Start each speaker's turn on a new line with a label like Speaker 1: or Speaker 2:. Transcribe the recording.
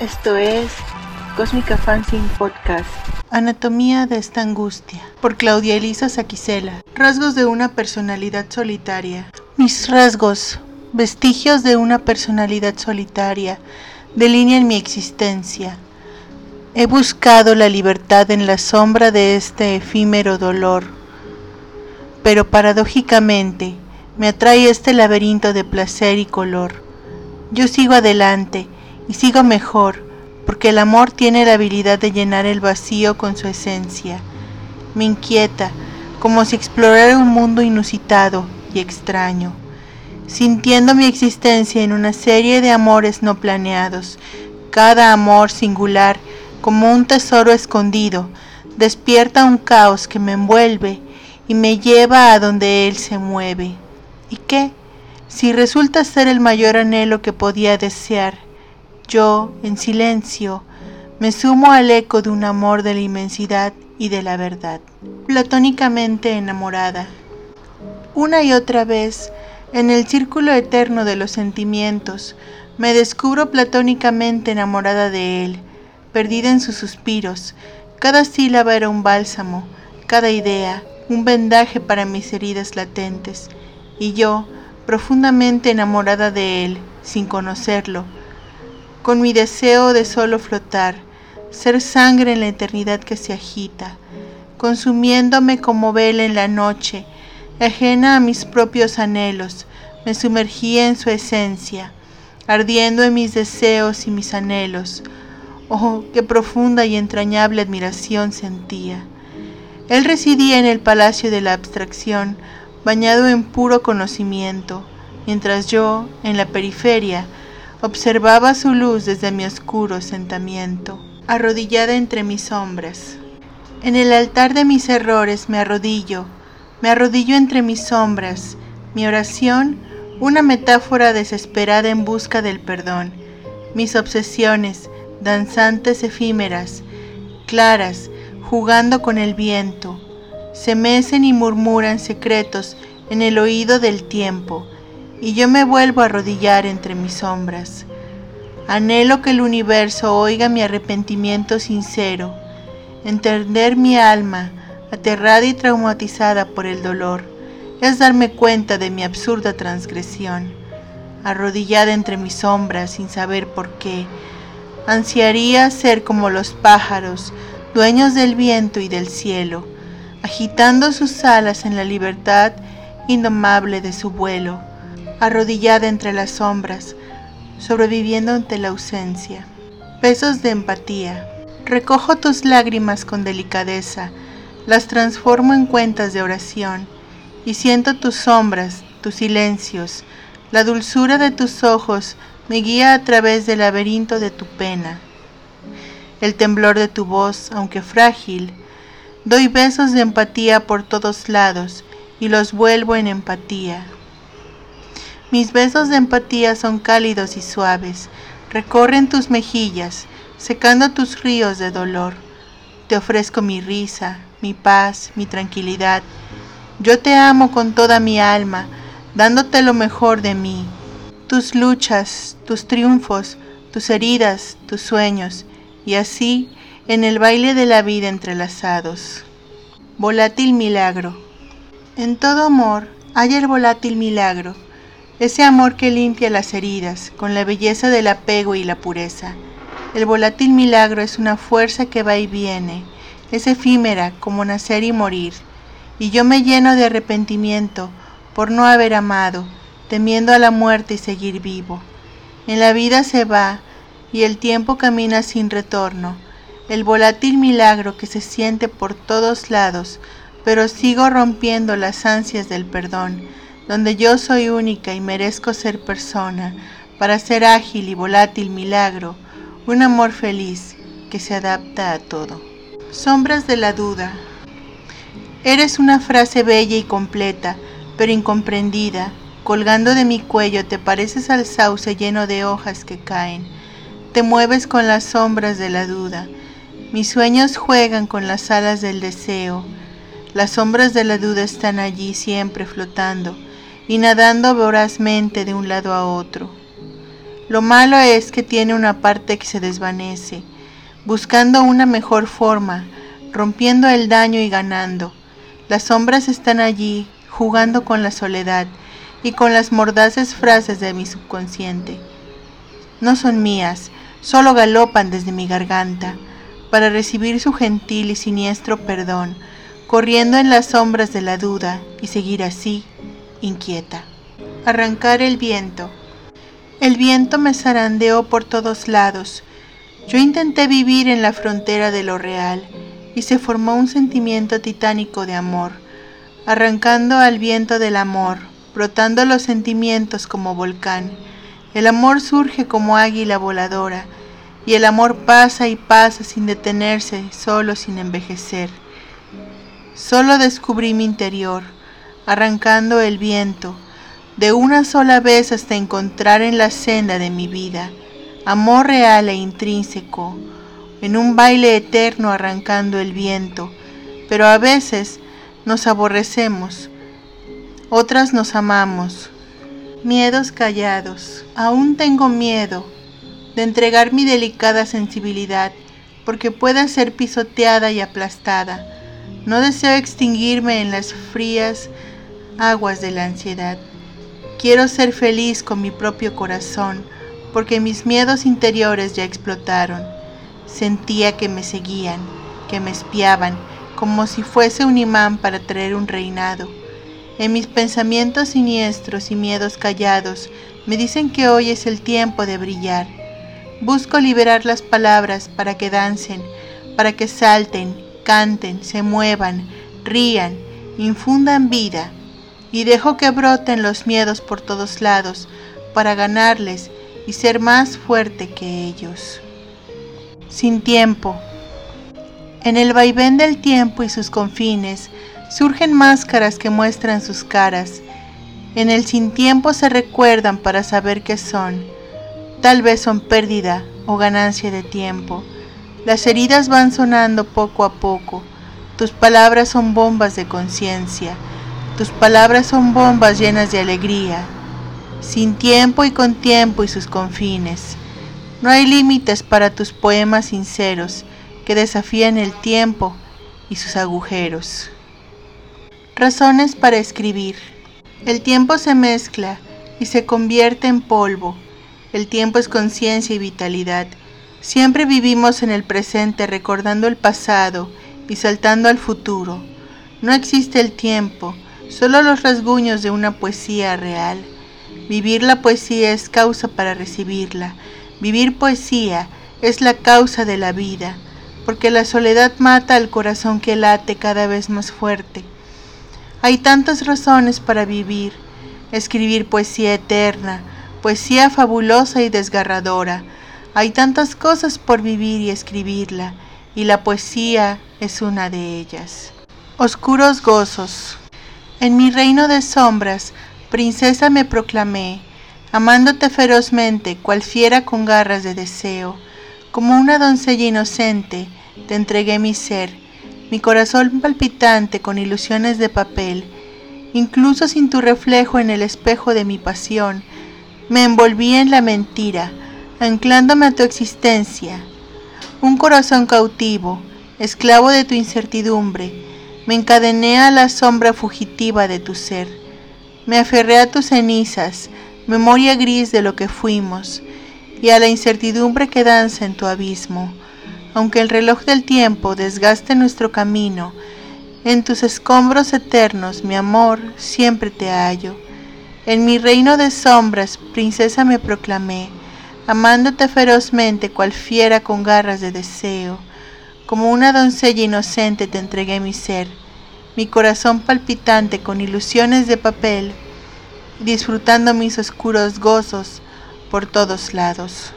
Speaker 1: Esto es Cósmica Fanzine Podcast.
Speaker 2: Anatomía de esta angustia. Por Claudia Elisa Saquicela. Rasgos de una personalidad solitaria. Mis rasgos, vestigios de una personalidad solitaria, delinean mi existencia. He buscado la libertad en la sombra de este efímero dolor, pero paradójicamente me atrae este laberinto de placer y color. Yo sigo adelante y sigo mejor, porque el amor tiene la habilidad de llenar el vacío con su esencia. Me inquieta, como si explorara un mundo inusitado y extraño, sintiendo mi existencia en una serie de amores no planeados, cada amor singular como un tesoro escondido, despierta un caos que me envuelve y me lleva a donde él se mueve. ¿Y qué? Si resulta ser el mayor anhelo que podía desear, yo, en silencio, me sumo al eco de un amor de la inmensidad y de la verdad, platónicamente enamorada. Una y otra vez, en el círculo eterno de los sentimientos, me descubro platónicamente enamorada de él, perdida en sus suspiros. Cada sílaba era un bálsamo, cada idea, un vendaje para mis heridas latentes, y yo, profundamente enamorada de él, sin conocerlo, con mi deseo de solo flotar, ser sangre en la eternidad que se agita, consumiéndome como vela en la noche, ajena a mis propios anhelos, me sumergía en su esencia, ardiendo en mis deseos y mis anhelos. Oh, qué profunda y entrañable admiración sentía. Él residía en el palacio de la abstracción, bañado en puro conocimiento, mientras yo, en la periferia, Observaba su luz desde mi oscuro sentamiento, arrodillada entre mis sombras. En el altar de mis errores me arrodillo, me arrodillo entre mis sombras, mi oración, una metáfora desesperada en busca del perdón, mis obsesiones, danzantes efímeras, claras, jugando con el viento, se mecen y murmuran secretos en el oído del tiempo, y yo me vuelvo a arrodillar entre mis sombras. Anhelo que el universo oiga mi arrepentimiento sincero, entender mi alma, aterrada y traumatizada por el dolor, es darme cuenta de mi absurda transgresión. Arrodillada entre mis sombras sin saber por qué, ansiaría ser como los pájaros, dueños del viento y del cielo, agitando sus alas en la libertad indomable de su vuelo arrodillada entre las sombras, sobreviviendo ante la ausencia. Besos de empatía. Recojo tus lágrimas con delicadeza, las transformo en cuentas de oración, y siento tus sombras, tus silencios, la dulzura de tus ojos me guía a través del laberinto de tu pena. El temblor de tu voz, aunque frágil, doy besos de empatía por todos lados y los vuelvo en empatía. Mis besos de empatía son cálidos y suaves, recorren tus mejillas, secando tus ríos de dolor. Te ofrezco mi risa, mi paz, mi tranquilidad. Yo te amo con toda mi alma, dándote lo mejor de mí. Tus luchas, tus triunfos, tus heridas, tus sueños, y así en el baile de la vida entrelazados. Volátil milagro. En todo amor hay el volátil milagro ese amor que limpia las heridas con la belleza del apego y la pureza. El volátil milagro es una fuerza que va y viene, es efímera como nacer y morir, y yo me lleno de arrepentimiento por no haber amado, temiendo a la muerte y seguir vivo. En la vida se va y el tiempo camina sin retorno, el volátil milagro que se siente por todos lados, pero sigo rompiendo las ansias del perdón donde yo soy única y merezco ser persona, para ser ágil y volátil milagro, un amor feliz que se adapta a todo. Sombras de la duda. Eres una frase bella y completa, pero incomprendida. Colgando de mi cuello te pareces al sauce lleno de hojas que caen. Te mueves con las sombras de la duda. Mis sueños juegan con las alas del deseo. Las sombras de la duda están allí siempre flotando y nadando vorazmente de un lado a otro. Lo malo es que tiene una parte que se desvanece, buscando una mejor forma, rompiendo el daño y ganando. Las sombras están allí, jugando con la soledad y con las mordaces frases de mi subconsciente. No son mías, solo galopan desde mi garganta, para recibir su gentil y siniestro perdón, corriendo en las sombras de la duda y seguir así, inquieta. Arrancar el viento. El viento me zarandeó por todos lados. Yo intenté vivir en la frontera de lo real y se formó un sentimiento titánico de amor, arrancando al viento del amor, brotando los sentimientos como volcán. El amor surge como águila voladora, y el amor pasa y pasa sin detenerse, solo sin envejecer. Solo descubrí mi interior, arrancando el viento, de una sola vez hasta encontrar en la senda de mi vida amor real e intrínseco, en un baile eterno arrancando el viento, pero a veces nos aborrecemos, otras nos amamos. Miedos callados. Aún tengo miedo de entregar mi delicada sensibilidad porque pueda ser pisoteada y aplastada. No deseo extinguirme en las frías aguas de la ansiedad. Quiero ser feliz con mi propio corazón, porque mis miedos interiores ya explotaron. Sentía que me seguían, que me espiaban, como si fuese un imán para traer un reinado. En mis pensamientos siniestros y miedos callados me dicen que hoy es el tiempo de brillar. Busco liberar las palabras para que dancen, para que salten, canten, se muevan, rían, infundan vida y dejo que broten los miedos por todos lados para ganarles y ser más fuerte que ellos. Sin tiempo. En el vaivén del tiempo y sus confines surgen máscaras que muestran sus caras. En el sin tiempo se recuerdan para saber qué son. Tal vez son pérdida o ganancia de tiempo. Las heridas van sonando poco a poco. Tus palabras son bombas de conciencia tus palabras son bombas llenas de alegría, sin tiempo y con tiempo y sus confines. No hay límites para tus poemas sinceros que desafían el tiempo y sus agujeros. Razones para escribir. El tiempo se mezcla y se convierte en polvo. El tiempo es conciencia y vitalidad. Siempre vivimos en el presente recordando el pasado y saltando al futuro. No existe el tiempo, solo los rasguños de una poesía real. Vivir la poesía es causa para recibirla. Vivir poesía es la causa de la vida, porque la soledad mata al corazón que late cada vez más fuerte. Hay tantas razones para vivir, escribir poesía eterna, poesía fabulosa y desgarradora. Hay tantas cosas por vivir y escribirla, y la poesía es una de ellas. Oscuros gozos. En mi reino de sombras, princesa me proclamé, amándote ferozmente, cual fiera con garras de deseo. Como una doncella inocente, te entregué mi ser, mi corazón palpitante con ilusiones de papel. Incluso sin tu reflejo en el espejo de mi pasión, me envolví en la mentira, anclándome a tu existencia. Un corazón cautivo, esclavo de tu incertidumbre, me encadené a la sombra fugitiva de tu ser. Me aferré a tus cenizas, memoria gris de lo que fuimos, y a la incertidumbre que danza en tu abismo. Aunque el reloj del tiempo desgaste nuestro camino, en tus escombros eternos, mi amor, siempre te hallo. En mi reino de sombras, princesa me proclamé, amándote ferozmente cual fiera con garras de deseo. Como una doncella inocente te entregué mi ser, mi corazón palpitante con ilusiones de papel, disfrutando mis oscuros gozos por todos lados.